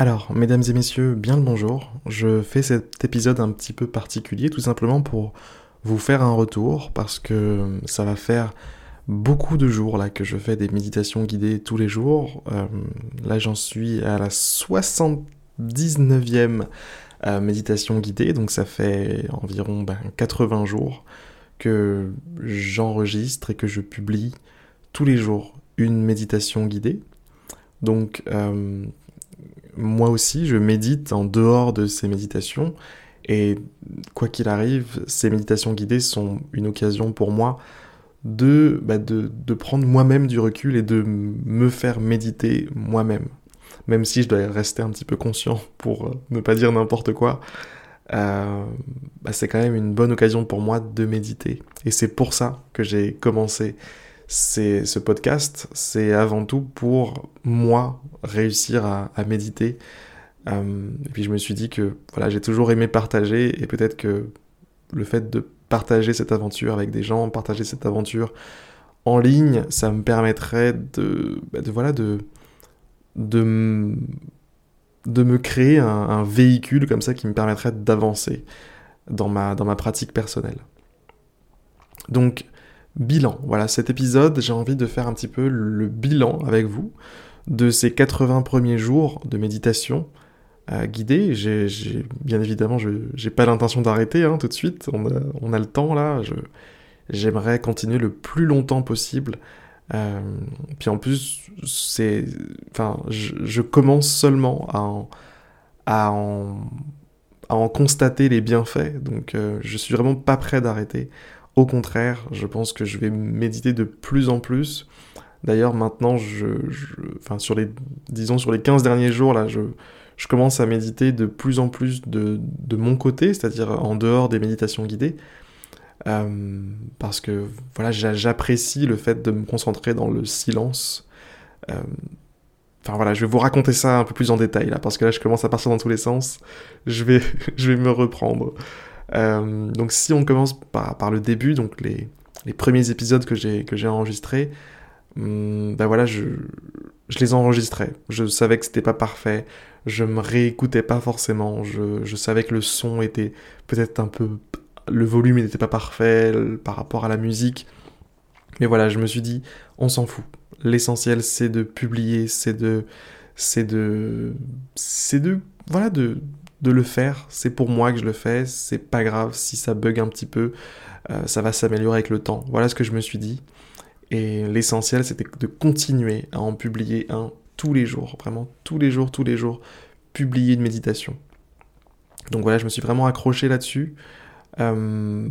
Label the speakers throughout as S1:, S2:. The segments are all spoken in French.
S1: Alors, mesdames et messieurs, bien le bonjour. Je fais cet épisode un petit peu particulier tout simplement pour vous faire un retour parce que ça va faire beaucoup de jours là que je fais des méditations guidées tous les jours. Euh, là, j'en suis à la 79e euh, méditation guidée, donc ça fait environ 80 ben, jours que j'enregistre et que je publie tous les jours une méditation guidée. Donc, euh, moi aussi, je médite en dehors de ces méditations. Et quoi qu'il arrive, ces méditations guidées sont une occasion pour moi de, bah de, prendre moi-même du recul et de me faire méditer moi-même. Même si je dois rester un petit peu conscient pour euh, ne pas dire n'importe quoi, euh, bah c'est quand même une bonne occasion pour moi de méditer. Et c'est pour ça que j'ai commencé ce podcast. C'est avant tout pour moi réussir à, méditer. Euh, et puis je me suis dit que voilà, j'ai toujours aimé partager et peut-être que le fait de partager cette aventure avec des gens, partager cette aventure en ligne, ça me permettrait de, bah, voilà, de, de, de me créer un, un, véhicule comme ça qui me permettrait d'avancer dans ma, dans ma pratique personnelle. Donc, bilan. Voilà, cet épisode, j'ai envie de faire un petit peu le bilan avec vous de ces 80 premiers jours de méditation euh, guidée. Bien évidemment, je n'ai pas l'intention d'arrêter hein, tout de suite. On a, on a le temps là. J'aimerais continuer le plus longtemps possible. Euh, puis en plus, je, commence seulement à en, à en, à en constater les bienfaits. Donc, euh, je suis vraiment pas prêt d'arrêter. Au contraire, je pense que je vais méditer de plus en plus. D'ailleurs, maintenant, je, sur les, disons, sur les 15 derniers jours, je, commence à méditer de plus en plus de, mon côté, c'est-à-dire en dehors des méditations guidées. Euh, parce que, voilà, j'apprécie le fait de me concentrer dans le silence. Euh, enfin voilà, je vais vous raconter ça un peu plus en détail parce que là je commence à partir dans tous les sens. Je vais me reprendre. Euh, donc si on commence par, le début, donc les, premiers épisodes que j'ai enregistrés, hum, ben voilà, je, les enregistrais. Je savais que c'était pas parfait, je me réécoutais pas forcément, je savais que le son était peut-être un peu... Le volume n'était pas parfait par rapport à la musique. Mais voilà, je me suis dit, on s'en fout. L'essentiel, c'est de publier, c'est de... C'est de... C'est de... Voilà, de, de le faire. C'est pour moi que je le fais. C'est pas grave si ça bug un petit peu. Euh, ça va s'améliorer avec le temps. Voilà ce que je me suis dit. Et l'essentiel, c'était de continuer à en publier un tous les jours. Vraiment, tous les jours, tous les jours, publier une méditation. Donc voilà, je me suis vraiment accroché là-dessus. Euh,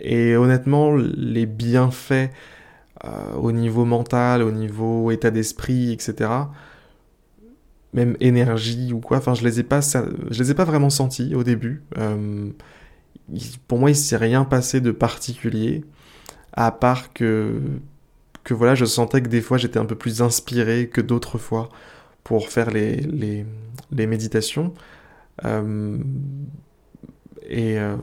S1: et honnêtement, les bienfaits euh, au niveau mental, au niveau état d'esprit, etc., même énergie ou quoi. Enfin, je les ai pas, je les ai pas vraiment sentis au début. Euh, pour moi, il s'est rien passé de particulier, à part que que voilà, je sentais que des fois j'étais un peu plus inspiré que d'autres fois pour faire les, les, les méditations. Euh, et euh,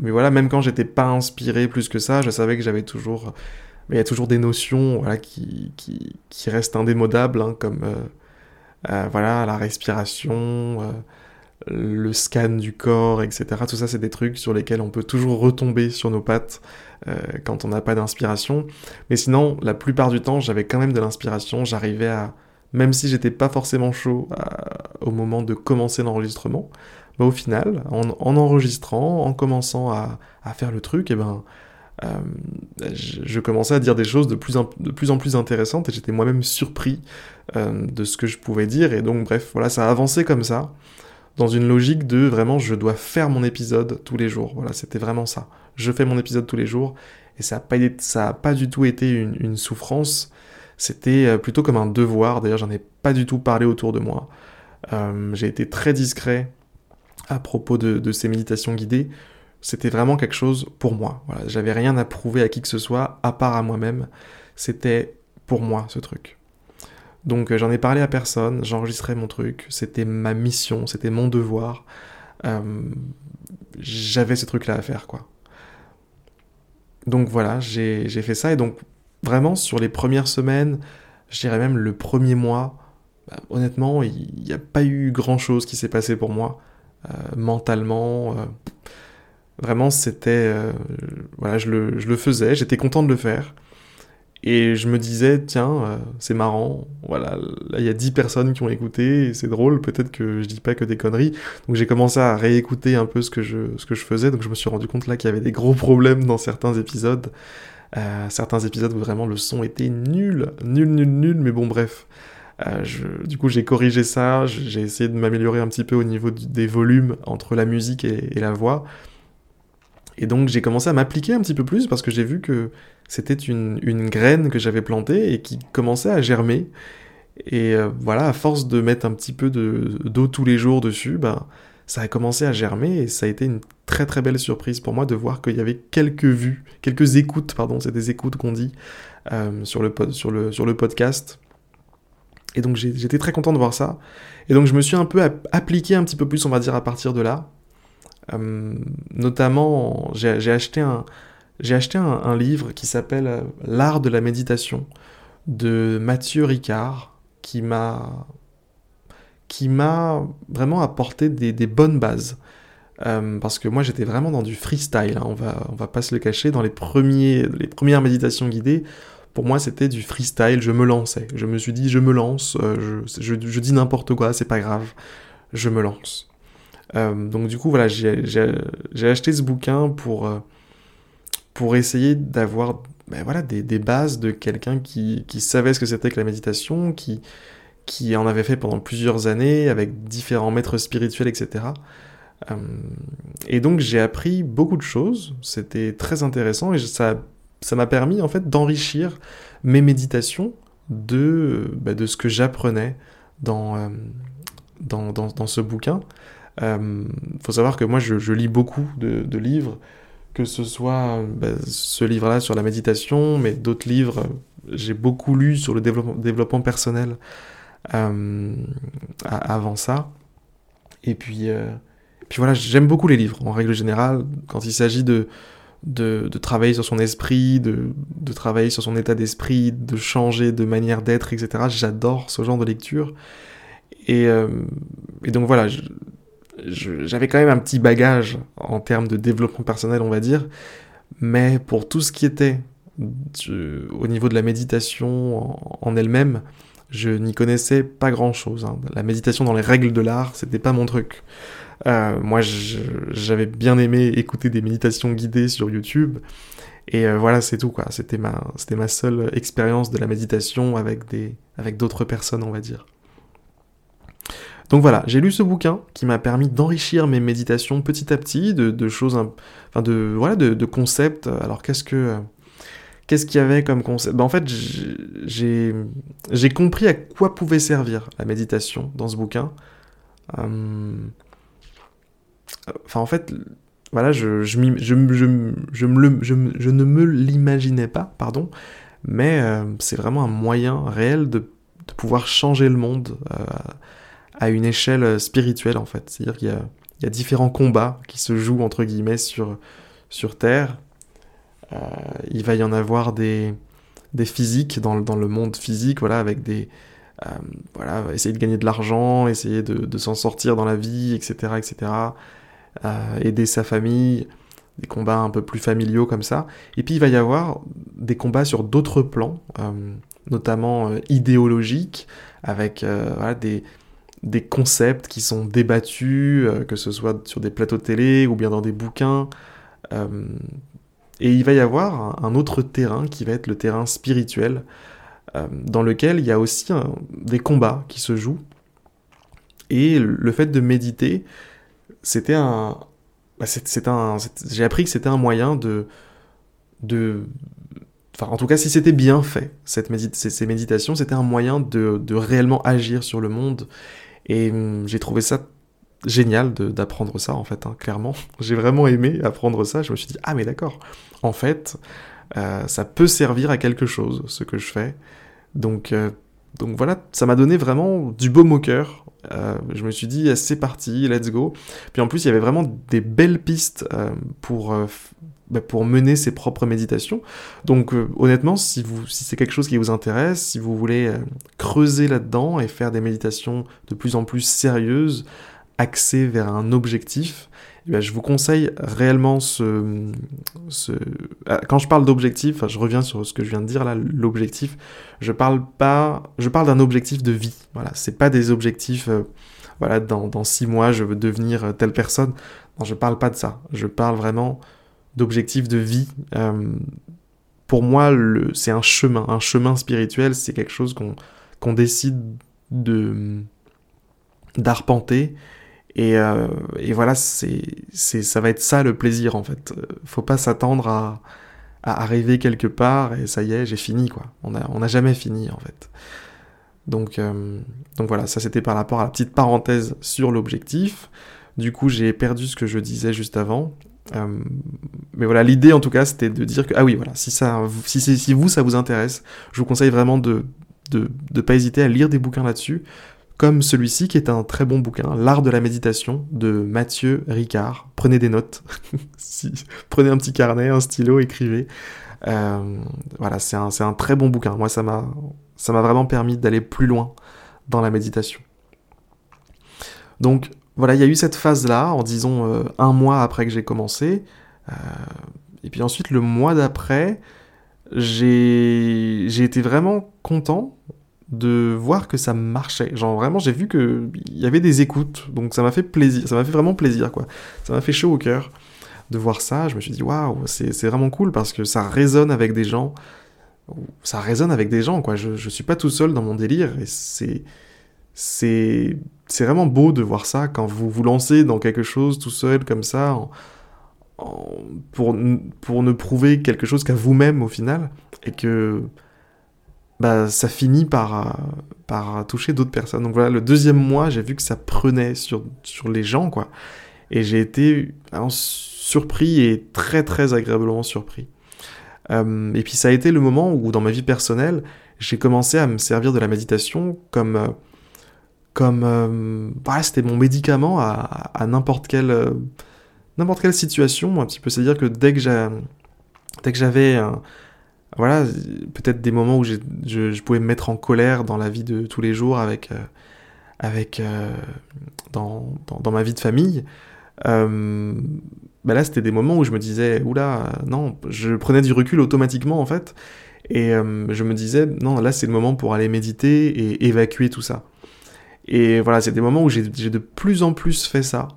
S1: mais voilà, même quand j'étais pas inspiré plus que ça, je savais que j'avais toujours, il y a toujours des notions voilà qui, qui, qui restent indémodables, hein, comme voilà, la respiration, euh, le scan du corps, etc. Tout ça, c'est des trucs sur lesquels on peut toujours retomber sur nos pattes euh, quand on n'a pas d'inspiration. Mais sinon, la plupart du temps, j'avais quand même de l'inspiration. J'arrivais à, même si j'étais pas forcément chaud au moment de commencer l'enregistrement, bah, au final, en, enregistrant, en commençant à, à faire le truc, et eh ben, euh, je, commençais à dire des choses de plus en, plus, intéressantes et j'étais moi-même surpris euh, de ce que je pouvais dire. Et donc, bref, voilà, ça a avancé comme ça, dans une logique de vraiment, je dois faire mon épisode tous les jours. Voilà, c'était vraiment ça. Je fais mon épisode tous les jours et ça n'a pas, ça a pas du tout été une, souffrance. C'était euh, plutôt comme un devoir. D'ailleurs, j'en ai pas du tout parlé autour de moi. J'ai été très discret à propos de ces méditations guidées c'était vraiment quelque chose pour moi. J'avais rien à prouver à qui que ce soit, à part à moi-même. C'était pour moi ce truc. Donc euh, j'en ai parlé à personne, j'enregistrais mon truc, c'était ma mission, c'était mon devoir. Euh, j'avais ce truc-là à faire, quoi. Donc voilà, j'ai fait ça, et donc vraiment sur les premières semaines, je dirais même le premier mois, bah, honnêtement, il n'y a pas eu grand-chose qui s'est passé pour moi, mentalement. Vraiment, c'était... voilà, je le, je le faisais, j'étais content de le faire. Et je me disais, tiens, euh, c'est marrant, voilà, là il y a 10 personnes qui ont écouté, c'est drôle, peut-être que je dis pas que des conneries. Donc j'ai commencé à réécouter un peu ce que, je, ce que je faisais, donc je me suis rendu compte là qu'il y avait des gros problèmes dans certains épisodes. Euh, certains épisodes où vraiment le son était nul, nul, nul, nul, mais bon bref. Euh, je, du coup j'ai corrigé ça, j'ai essayé de m'améliorer un petit peu au niveau des volumes entre la musique et la voix. Et donc j'ai commencé à m'appliquer un petit peu plus parce que j'ai vu que c'était une, graine que j'avais plantée et qui commençait à germer. Et euh, voilà, à force de mettre un petit peu d'eau tous les jours dessus, bah, ça a commencé à germer et ça a été une très très belle surprise pour moi de voir qu'il y avait quelques vues, quelques écoutes, pardon, c'est des écoutes qu'on dit euh, sur, le sur, le, sur le podcast. Et donc j'étais très content de voir ça. Et donc je me suis un peu appliqué un petit peu plus, on va dire, à partir de là. Euh, notamment, j'ai acheté un, livre qui s'appelle euh, L'art de la méditation de Mathieu Ricard, qui m'a vraiment apporté des, bonnes bases. Euh, parce que moi j'étais vraiment dans du freestyle, hein, on, va, va pas se le cacher, dans les, premières méditations guidées, pour moi c'était du freestyle, je me lançais. Je me suis dit je me lance, je, je, dis n'importe quoi, c'est pas grave, je me lance. Euh, donc du coup, voilà, j'ai acheté ce bouquin pour, euh, pour essayer d'avoir ben voilà, des, des, bases de quelqu'un qui, qui, savait ce que c'était que la méditation, qui, qui en avait fait pendant plusieurs années avec différents maîtres spirituels, etc. Euh, et donc j'ai appris beaucoup de choses, c'était très intéressant et ça m'a permis en fait d'enrichir mes méditations de, ben, de ce que j'apprenais dans, dans, dans, dans, ce bouquin. Il euh, faut savoir que moi, je, lis beaucoup de, livres, que ce soit bah, ce livre-là sur la méditation, mais d'autres livres. J'ai beaucoup lu sur le développement, personnel euh, avant ça. Et puis, euh, puis voilà, j'aime beaucoup les livres, en règle générale, quand il s'agit de, de, travailler sur son esprit, de, de travailler sur son état d'esprit, de changer de manière d'être, etc. J'adore ce genre de lecture. Et, donc voilà, j'avais quand même un petit bagage en termes de développement personnel, on va dire, mais pour tout ce qui était au niveau de la méditation en, elle-même, je n'y connaissais pas grand-chose. Hein. La méditation dans les règles de l'art, c'était pas mon truc. Euh, moi, j'avais bien aimé écouter des méditations guidées sur YouTube, et euh, voilà, c'est tout quoi. C'était ma, seule expérience de la méditation avec d'autres personnes, on va dire. Donc voilà, j'ai lu ce bouquin qui m'a permis d'enrichir mes méditations petit à petit, de, choses, enfin de voilà, de, concepts. Alors qu'est-ce que qu'est-ce qu'il y avait comme concept? Ben, En fait, j'ai compris à quoi pouvait servir la méditation dans ce bouquin. Hum, enfin, en fait, voilà, je, je, je, je, ne me l'imaginais pas, pardon, mais euh, c'est vraiment un moyen réel de, de pouvoir changer le monde. Euh, à une échelle euh, spirituelle en fait. C'est-à-dire qu'il y, a, différents combats qui se jouent entre guillemets sur, sur Terre. Euh, il va y en avoir des, des physiques dans, dans le monde physique, voilà, avec des... Euh, voilà, essayer de gagner de l'argent, essayer de, de s'en sortir dans la vie, etc., etc. aider sa famille, des combats un peu plus familiaux comme ça. Et puis il va y avoir des combats sur d'autres plans, notamment idéologiques, avec voilà, des, des concepts qui sont débattus, euh, que ce soit sur des plateaux de télé ou bien dans des bouquins. Euh, et il va y avoir un, autre terrain qui va être le terrain spirituel, euh, dans lequel il y a aussi des combats qui se jouent. Et le fait de méditer, c'était un... Bah, c'est, un j'ai appris que c'était un moyen de... de Enfin, en tout cas, si c'était bien fait, cette ces, méditations, c'était un moyen de, de, réellement agir sur le monde et hum, j'ai trouvé ça génial d'apprendre ça, en fait, hein, clairement. J'ai vraiment aimé apprendre ça. Je me suis dit, ah, mais d'accord, en fait, euh, ça peut servir à quelque chose, ce que je fais. Donc, euh, donc voilà, ça m'a donné vraiment du beau au cœur. Euh, je me suis dit, eh, c'est parti, let's go. Puis en plus, il y avait vraiment des belles pistes pour, bah, pour mener ses propres méditations. Donc euh, honnêtement, si, vous, si c'est quelque chose qui vous intéresse, si vous voulez euh, creuser là-dedans et faire des méditations de plus en plus sérieuses, axées vers un objectif, eh je vous conseille réellement ce. Ah, quand je parle d'objectif, je reviens sur ce que je viens de dire là, l'objectif, je parle pas, je parle d'un objectif de vie. Voilà, c'est pas des objectifs, euh, voilà, dans, dans six mois je veux devenir telle personne. Non, je parle pas de ça. Je parle vraiment d'objectifs de vie. Euh, pour moi, c'est un chemin, un chemin spirituel, c'est quelque chose qu'on décide de d'arpenter. Et, euh, et, voilà, c'est ça va être ça le plaisir en fait. Faut pas s'attendre à, arriver quelque part et ça y est, j'ai fini quoi. On n'a jamais fini en fait. Donc, euh, donc voilà, ça c'était par rapport à la petite parenthèse sur l'objectif. Du coup, j'ai perdu ce que je disais juste avant. Euh, mais voilà, l'idée en tout cas, c'était de dire que, ah oui, voilà, si, ça, vous, ça vous intéresse, je vous conseille vraiment de ne pas hésiter à lire des bouquins là-dessus, comme celui-ci qui est un très bon bouquin, L'art de la méditation de Mathieu Ricard. Prenez des notes, prenez un petit carnet, un stylo, écrivez. Euh, voilà, c'est un, un, très bon bouquin. Moi, ça m'a vraiment permis d'aller plus loin dans la méditation. Donc, voilà, il y a eu cette phase-là, en disons euh, un mois après que j'ai commencé. Euh, et puis ensuite, le mois d'après, j'ai été vraiment content de voir que ça marchait. Genre vraiment, j'ai vu qu'il y avait des écoutes, donc ça m'a fait plaisir, ça m'a fait vraiment plaisir, quoi. Ça m'a fait chaud au cœur de voir ça. Je me suis dit, waouh, c'est vraiment cool parce que ça résonne avec des gens. Ça résonne avec des gens, quoi. Je, je suis pas tout seul dans mon délire et c'est c'est c'est vraiment beau de voir ça quand vous vous lancez dans quelque chose tout seul comme ça pour, pour ne prouver quelque chose qu'à vous-même au final et que bah, ça finit par, par toucher d'autres personnes. Donc voilà, le deuxième mois, j'ai vu que ça prenait sur, sur les gens, quoi. Et j'ai été surpris et très très agréablement surpris. Euh, et puis ça a été le moment où dans ma vie personnelle, j'ai commencé à me servir de la méditation comme euh, comme euh, voilà, c'était mon médicament à, n'importe quelle euh, n'importe quelle situation un petit peu c'est à dire que dès que j'avais voilà peut-être des moments où je, je, pouvais me mettre en colère dans la vie de tous les jours avec euh, avec dans, dans, ma vie de famille. Bah là c'était des moments où je me disais oula non je prenais du recul automatiquement en fait. Et je me disais non là c'est le moment pour aller méditer et évacuer tout ça. Et voilà, c'est des moments où j'ai de plus en plus fait ça.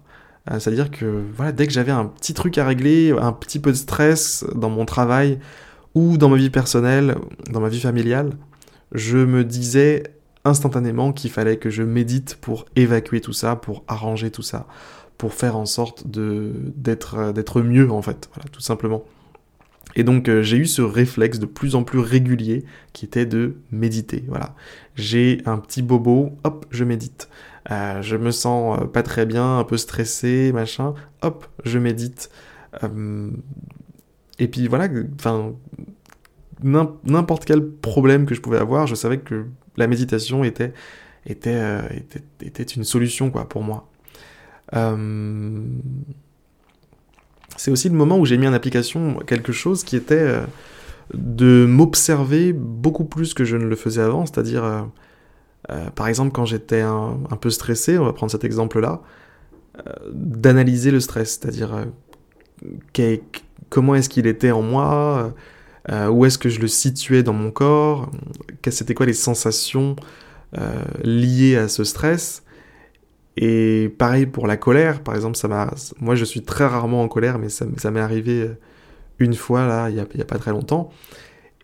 S1: Euh, c'est-à-dire que voilà, dès que j'avais un petit truc à régler, un petit peu de stress dans mon travail ou dans ma vie personnelle, dans ma vie familiale, je me disais instantanément qu'il fallait que je médite pour évacuer tout ça, pour arranger tout ça, pour faire en sorte d'être mieux en fait, voilà, tout simplement. Et donc euh, j'ai eu ce réflexe de plus en plus régulier qui était de méditer. Voilà, j'ai un petit bobo, hop, je médite. Euh, je me sens euh, pas très bien, un peu stressé, machin, hop, je médite. Et puis voilà, n'importe quel problème que je pouvais avoir, je savais que la méditation était était, était, était une solution quoi pour moi. Euh, c'est aussi le moment où j'ai mis en application quelque chose qui était euh, de m'observer beaucoup plus que je ne le faisais avant, c'est-à-dire, euh, euh, par exemple, quand j'étais un, peu stressé, on va prendre cet exemple-là, d'analyser le stress, c'est-à-dire comment est-ce qu'il était en moi, où est-ce que je le situais dans mon corps, c'était quoi les sensations liées à ce stress, et pareil pour la colère, par exemple, ça moi je suis très rarement en colère, mais ça, m'est arrivé euh, une fois là, il n'y a, pas très longtemps,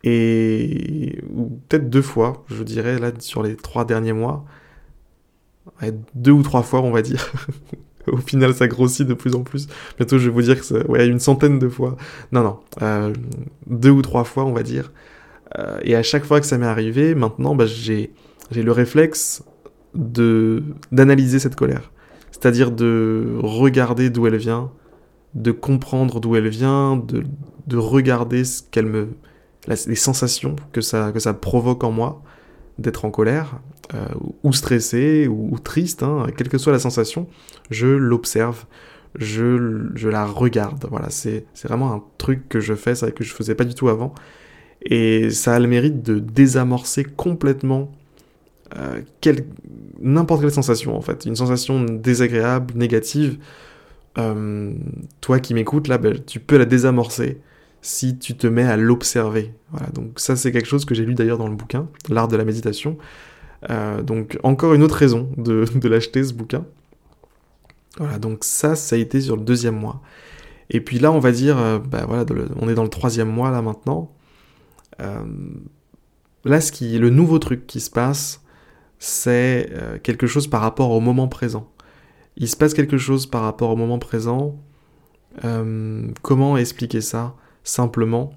S1: et peut-être deux fois, je dirais là sur les trois derniers mois, deux ou trois fois on va dire. Au final, ça grossit de plus en plus. Bientôt, je vais vous dire que c'est ouais, une centaine de fois. Non, non, euh, deux ou trois fois, on va dire. Euh, et à chaque fois que ça m'est arrivé, maintenant, bah, j'ai le réflexe de d'analyser cette colère. C'est-à-dire de regarder d'où elle vient, de comprendre d'où elle vient, de, de regarder ce qu'elle me les sensations que ça que ça provoque en moi d'être en colère euh, ou stressé ou, triste, hein, quelle que soit la sensation, je l'observe, je, je la regarde. Voilà, c'est vraiment un truc que je fais, ça que je faisais pas du tout avant. Et ça a le mérite de désamorcer complètement euh, n'importe quelle sensation en fait. Une sensation désagréable, négative. Euh, toi qui m'écoutes là, ben, tu peux la désamorcer si tu te mets à l'observer. Voilà, donc ça c'est quelque chose que j'ai lu d'ailleurs dans le bouquin, L'art de la méditation. Euh, donc encore une autre raison de, l'acheter ce bouquin. Voilà, donc ça, ça a été sur le deuxième mois. Et puis là, on va dire, bah voilà, on est dans le troisième mois là maintenant. Euh, là, ce qui, le nouveau truc qui se passe, c'est euh, quelque chose par rapport au moment présent. Il se passe quelque chose par rapport au moment présent. Euh, comment expliquer ça? Simplement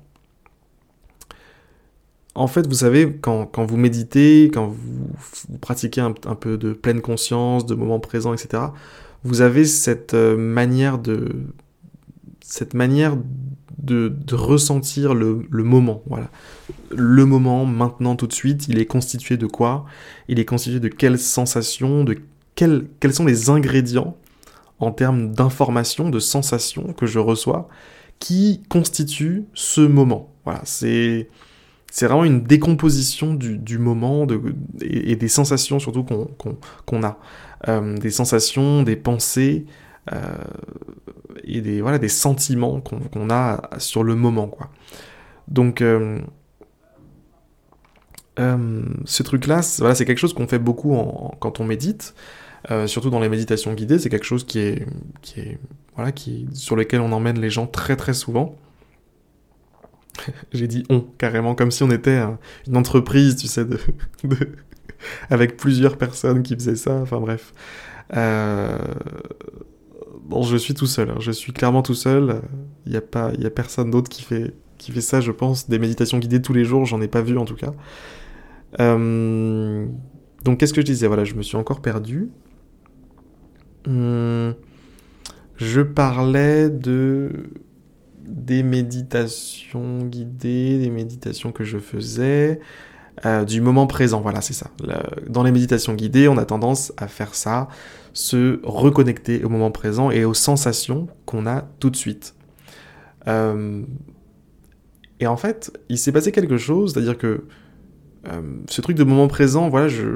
S1: En fait, vous savez, quand, vous méditez, quand vous, pratiquez un, peu de pleine conscience, de moment présent, etc., vous avez cette manière de cette manière de, ressentir le, moment. Voilà. Le moment, maintenant, tout de suite, il est constitué de quoi? Il est constitué de quelles sensations, de quels, quels sont les ingrédients en termes d'informations, de sensations que je reçois, qui constituent ce moment? Voilà, c'est c'est vraiment une décomposition du, moment et, des sensations surtout qu'on a. Euh, des sensations, des pensées, euh, et des, voilà, des sentiments qu'on a sur le moment. Quoi. Donc, euh, ce truc-là, c'est quelque chose qu'on fait beaucoup quand on médite, surtout dans les méditations guidées, c'est quelque chose qui est, voilà, qui, sur lequel on emmène les gens très très souvent. J'ai dit on, carrément, comme si on était une entreprise, tu sais, de, avec plusieurs personnes qui faisaient ça, enfin bref. Euh, bon, je suis tout seul, hein. je suis clairement tout seul. Il n'y a, pas, a personne d'autre qui fait, qui fait ça, je pense. Des méditations guidées tous les jours, j'en ai pas vu en tout cas. Euh, donc, qu'est-ce que je disais? Voilà, je me suis encore perdu. Hmm, je parlais de des méditations guidées, des méditations que je faisais, euh, du moment présent. Voilà, c'est ça. dans les méditations guidées, on a tendance à faire ça, se reconnecter au moment présent et aux sensations qu'on a tout de suite. Euh, et en fait, il s'est passé quelque chose, c'est-à-dire que euh, ce truc de moment présent, voilà, je,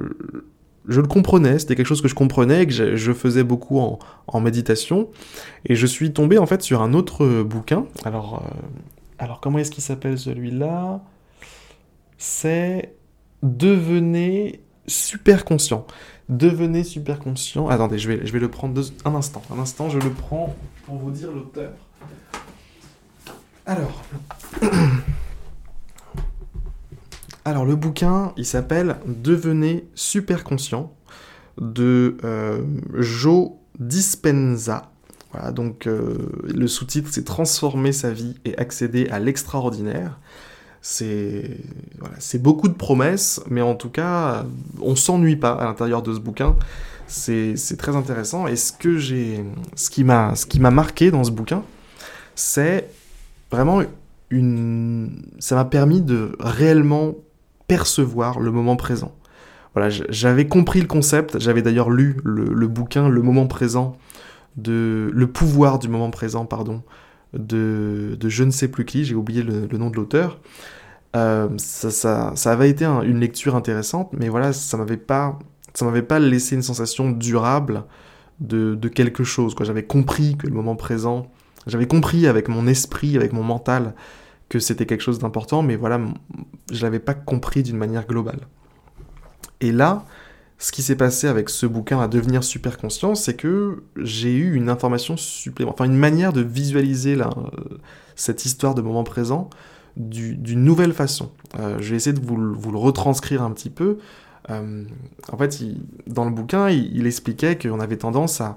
S1: je le comprenais, c'était quelque chose que je comprenais, que je, faisais beaucoup en, méditation, et je suis tombé en fait sur un autre bouquin. Alors, alors comment est-ce qu'il s'appelle celui-là? C'est devenez super conscient. Devenez super conscient. Attendez, je vais, je vais le prendre un instant. Un instant, je le prends pour vous dire l'auteur. Alors. Alors, le bouquin, il s'appelle Devenez super conscient de euh, Joe Dispenza. Voilà, donc euh, le sous-titre, c'est Transformer sa vie et accéder à l'extraordinaire c'est beaucoup de promesses, mais en tout cas, on s'ennuie pas à l'intérieur de ce bouquin. C'est très intéressant. Et ce que j'ai, ce qui m'a marqué dans ce bouquin, c'est vraiment une, ça m'a permis de réellement percevoir le moment présent. Voilà, j'avais compris le concept. J'avais d'ailleurs lu le, bouquin Le moment présent de le pouvoir du moment présent, pardon, de, je ne sais plus qui, j'ai oublié le, nom de l'auteur. Euh, ça, avait été une lecture intéressante, mais voilà, ça m'avait pas, ça m'avait pas laissé une sensation durable de, quelque chose. J'avais compris que le moment présent, j'avais compris avec mon esprit, avec mon mental, que c'était quelque chose d'important, mais voilà, je l'avais pas compris d'une manière globale. Et là, ce qui s'est passé avec ce bouquin à devenir super conscient, c'est que j'ai eu une information supplémentaire, enfin une manière de visualiser cette histoire de moment présent d'une nouvelle façon. Euh, je vais essayer de vous, le retranscrire un petit peu. Euh, en fait, dans le bouquin, il, expliquait qu'on avait tendance à,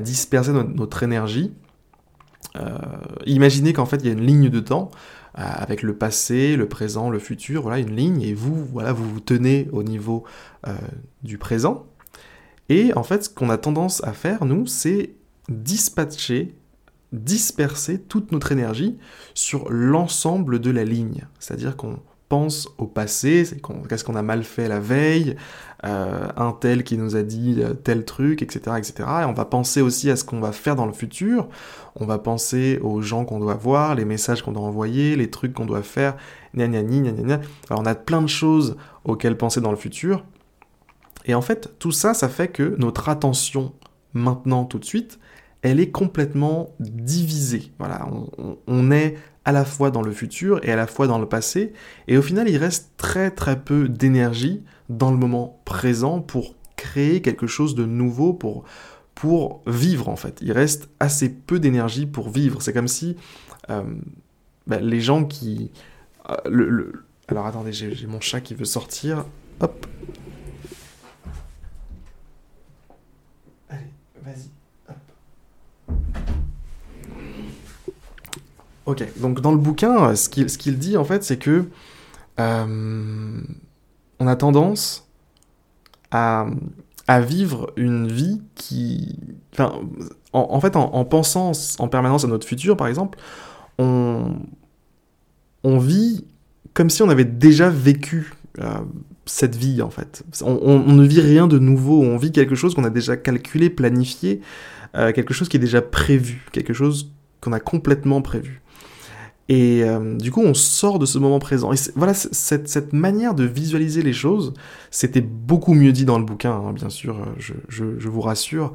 S1: disperser notre, énergie. Euh, imaginez qu'en fait, il y a une ligne de temps euh, avec le passé, le présent, le futur, voilà une ligne, et vous, voilà, vous vous tenez au niveau euh, du présent. Et en fait, ce qu'on a tendance à faire, nous, c'est dispatcher, disperser toute notre énergie sur l'ensemble de la ligne. C'est-à-dire qu'on pense au passé, qu'est-ce qu'on a mal fait la veille, euh, un tel qui nous a dit euh, tel truc, etc., etc. Et on va penser aussi à ce qu'on va faire dans le futur, on va penser aux gens qu'on doit voir, les messages qu'on doit envoyer, les trucs qu'on doit faire, gna gna gna gna. Alors on a plein de choses auxquelles penser dans le futur, et en fait, tout ça, ça fait que notre attention, maintenant, tout de suite, elle est complètement divisée. On, est à la fois dans le futur et à la fois dans le passé, et au final, il reste très très peu d'énergie dans le moment présent pour créer quelque chose de nouveau, pour, vivre en fait. Il reste assez peu d'énergie pour vivre. C'est comme si euh, bah, les gens qui... Euh, Alors attendez, j'ai mon chat qui veut sortir. Hop, Ok, donc dans le bouquin, ce qu'il dit en fait, c'est que euh, on a tendance à, vivre une vie qui. En, fait, en, pensant en permanence à notre futur, par exemple, on, on vit comme si on avait déjà vécu euh, cette vie, en fait. On, ne vit rien de nouveau, on vit quelque chose qu'on a déjà calculé, planifié, euh, quelque chose qui est déjà prévu, quelque chose qu'on a complètement prévu. Et euh, du coup, on sort de ce moment présent. Et voilà, cette, cette, manière de visualiser les choses, c'était beaucoup mieux dit dans le bouquin, hein, bien sûr, je, je, je, vous rassure.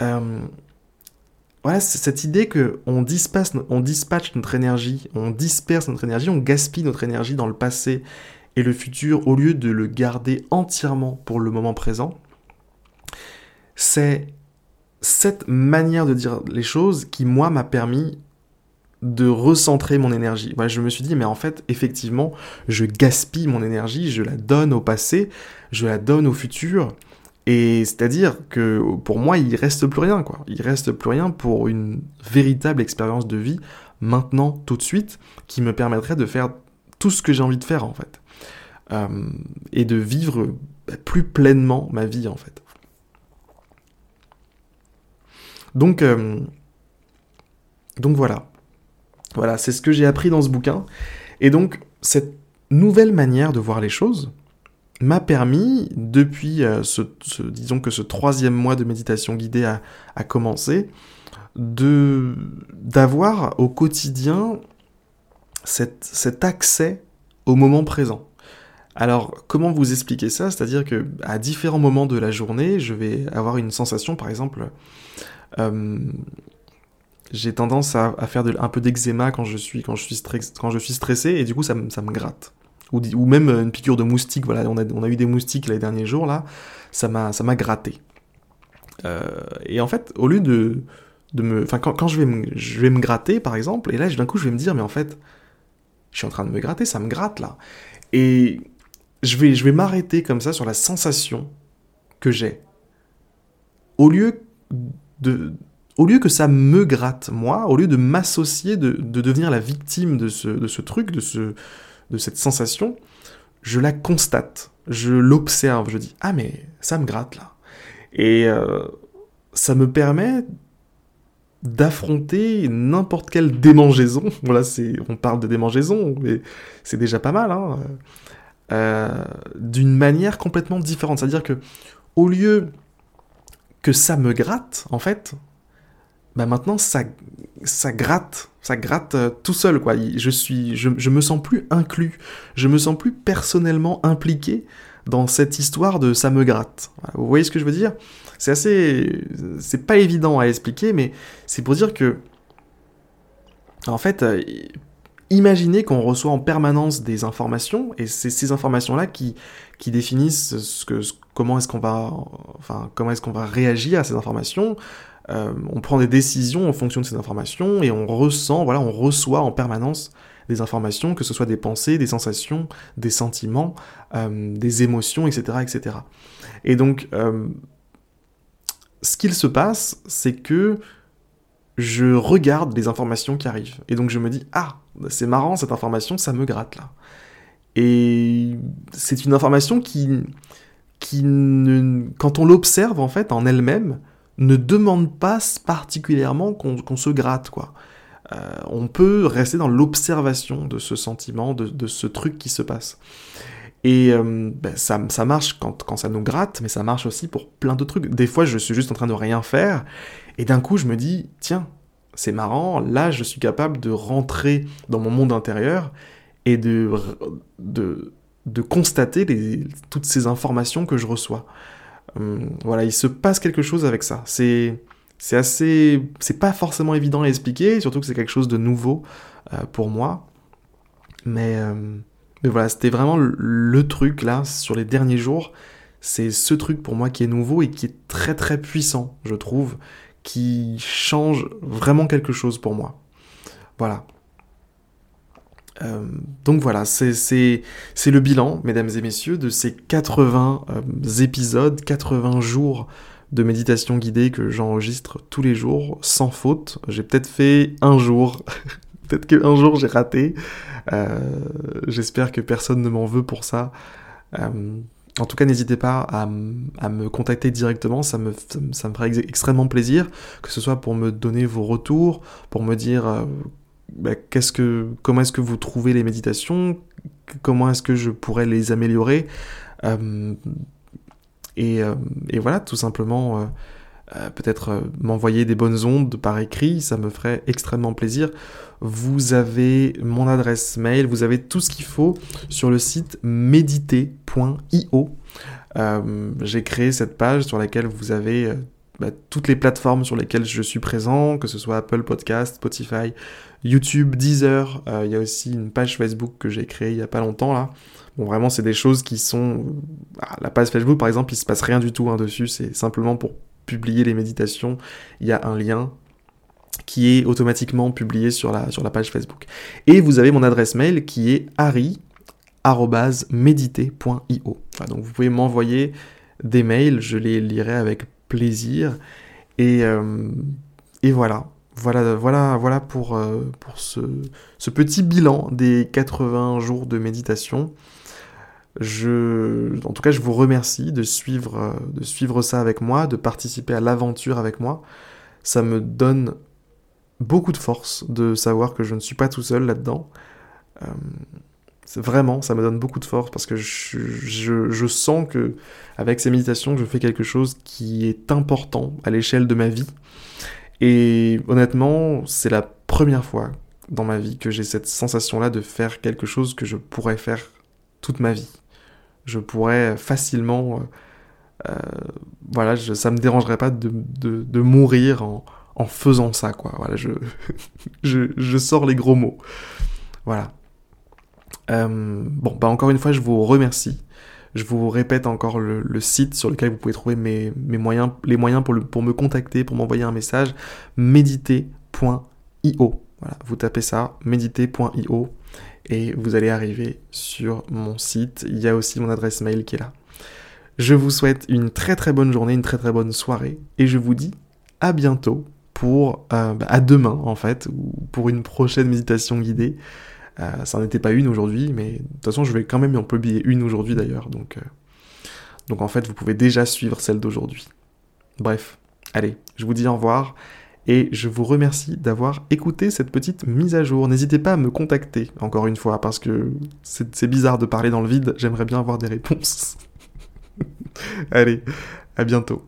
S1: Euh, voilà, cette idée que on dispatche, on dispatche notre énergie, on disperse notre énergie, on gaspille notre énergie dans le passé et le futur au lieu de le garder entièrement pour le moment présent, c'est cette manière de dire les choses qui, moi, m'a permis de recentrer mon énergie. je me suis dit, mais en fait, effectivement, je gaspille mon énergie, je la donne au passé, je la donne au futur. Et c'est-à-dire que pour moi, il reste plus rien, quoi. Il reste plus rien pour une véritable expérience de vie maintenant, tout de suite, qui me permettrait de faire tout ce que j'ai envie de faire, en fait. Euh, et de vivre plus pleinement ma vie, en fait. Donc, euh, donc voilà. Voilà, c'est ce que j'ai appris dans ce bouquin. Et donc, cette nouvelle manière de voir les choses m'a permis, depuis euh, ce, disons que ce troisième mois de méditation guidée a, commencé, de d'avoir au quotidien cet accès au moment présent. Alors, comment vous expliquer ça? C'est-à-dire que à différents moments de la journée, je vais avoir une sensation, par exemple, euh, j'ai tendance à, faire un peu d'eczéma quand je suis quand je suis quand je suis stressé et du coup ça, ça me gratte. Ou, même une piqûre de moustique. Voilà, on a, on a eu des moustiques les derniers jours là, ça m'a ça m'a gratté. Euh, et en fait, au lieu de de me, enfin quand, quand je vais me, je vais me gratter par exemple, et là d'un coup je vais me dire mais en fait je suis en train de me gratter, ça me gratte là. Et je vais, je vais m'arrêter comme ça sur la sensation que j'ai. Au lieu de, au lieu que ça me gratte, moi, au lieu de m'associer, de, devenir la victime de ce, de ce truc, de, ce, de cette sensation, je la constate, je l'observe, je dis Ah, mais ça me gratte là. Et euh, ça me permet d'affronter n'importe quelle démangeaison. Voilà, c'est, on parle de démangeaison, mais c'est déjà pas mal, hein. Euh, d'une manière complètement différente. C'est-à-dire que, au lieu que ça me gratte, en fait, bah maintenant ça, ça gratte, ça gratte euh, tout seul quoi. Je suis, je, je, me sens plus inclus, je me sens plus personnellement impliqué dans cette histoire de ça me gratte. Vous voyez ce que je veux dire? C'est assez, c'est pas évident à expliquer, mais c'est pour dire que, en fait, euh, imaginez qu'on reçoit en permanence des informations et c'est ces informations là qui, qui définissent ce que, comment est-ce qu'on va, enfin comment est-ce qu'on va réagir à ces informations euh, on prend des décisions en fonction de ces informations et on ressent, voilà, on reçoit en permanence des informations, que ce soit des pensées, des sensations, des sentiments, euh, des émotions, etc., etc. Et donc, euh, ce qu'il se passe, c'est que je regarde les informations qui arrivent. Et donc je me dis, ah, c'est marrant, cette information, ça me gratte là. Et c'est une information qui, qui quand on l'observe en fait en elle-même, ne demande pas particulièrement qu'on se gratte, quoi. on peut rester dans l'observation de ce sentiment, de, ce truc qui se passe. Et ben, ça, ça, marche quand, ça nous gratte, mais ça marche aussi pour plein de trucs. Des fois, je suis juste en train de rien faire, et d'un coup, je me dis, tiens, c'est marrant, là, je suis capable de rentrer dans mon monde intérieur et de, de, de constater toutes ces informations que je reçois. Hum, voilà, il se passe quelque chose avec ça. C'est c'est assez, c'est pas forcément évident à expliquer, surtout que c'est quelque chose de nouveau euh, pour moi. Mais, euh, mais voilà, c'était vraiment le, truc là sur les derniers jours. C'est ce truc pour moi qui est nouveau et qui est très très puissant, je trouve, qui change vraiment quelque chose pour moi. Voilà. Euh, donc voilà, c'est le bilan, mesdames et messieurs, de ces 80 épisodes, 80 jours de méditation guidée que j'enregistre tous les jours, sans faute. J'ai peut-être fait un jour, peut-être qu'un jour j'ai raté. Euh, j'espère que personne ne m'en veut pour ça. Euh, en tout cas, n'hésitez pas à, me contacter directement, ça me, ça me ferait extrêmement plaisir, que ce soit pour me donner vos retours, pour me dire euh, bah, qu'est-ce que, comment est-ce que vous trouvez les méditations, comment est-ce que je pourrais les améliorer? Euh, et, voilà, tout simplement, euh, euh, peut-être m'envoyer des bonnes ondes par écrit, ça me ferait extrêmement plaisir. Vous avez mon adresse mail, vous avez tout ce qu'il faut sur le site méditer.io. J'ai créé cette page sur laquelle vous avez bah, toutes les plateformes sur lesquelles je suis présent, que ce soit Apple Podcast, Spotify, YouTube, Deezer. Il y a aussi une page Facebook que j'ai créée il n'y a pas longtemps là. Bon, vraiment, c'est des choses qui sont. Ah, la page Facebook, par exemple, il se passe rien du tout hein, dessus. C'est simplement pour publier les méditations. Il y a un lien qui est automatiquement publié sur la, sur la page Facebook. Et vous avez mon adresse mail qui est harry.mediter.io. donc vous pouvez m'envoyer des mails, je les lirai avec plaisir. Et, euh, et voilà. Voilà, voilà, voilà pour, euh, ce, petit bilan des 80 jours de méditation. Je, en tout cas, je vous remercie de suivre, euh, de suivre ça avec moi, de participer à l'aventure avec moi. Ça me donne beaucoup de force de savoir que je ne suis pas tout seul là-dedans. Vraiment, ça me donne beaucoup de force parce que je, je, sens que avec ces méditations, je fais quelque chose qui est important à l'échelle de ma vie. Et honnêtement, c'est la première fois dans ma vie que j'ai cette sensation-là de faire quelque chose que je pourrais faire toute ma vie je pourrais facilement... Euh, euh, voilà, je, ça me dérangerait pas de, de, mourir en, en, faisant ça, quoi. Voilà, je, je, je sors les gros mots. Voilà. Euh, bon, bah encore une fois, je vous remercie. Je vous répète encore le, site sur lequel vous pouvez trouver mes, moyens, les moyens pour me contacter, pour m'envoyer un message, méditer.io. Voilà, vous tapez ça, méditer.io et vous allez arriver sur mon site. Il y a aussi mon adresse mail qui est là. Je vous souhaite une très très bonne journée, une très très bonne soirée et je vous dis à bientôt pour euh, bah, à demain en fait ou pour une prochaine méditation guidée. Euh, ça n'était pas une aujourd'hui, mais de toute façon je vais quand même en publier une aujourd'hui d'ailleurs, donc euh, donc en fait vous pouvez déjà suivre celle d'aujourd'hui. Bref, allez, je vous dis au revoir et je vous remercie d'avoir écouté cette petite mise à jour. N'hésitez pas à me contacter, encore une fois, parce que c'est bizarre de parler dans le vide, j'aimerais bien avoir des réponses. Allez, à bientôt.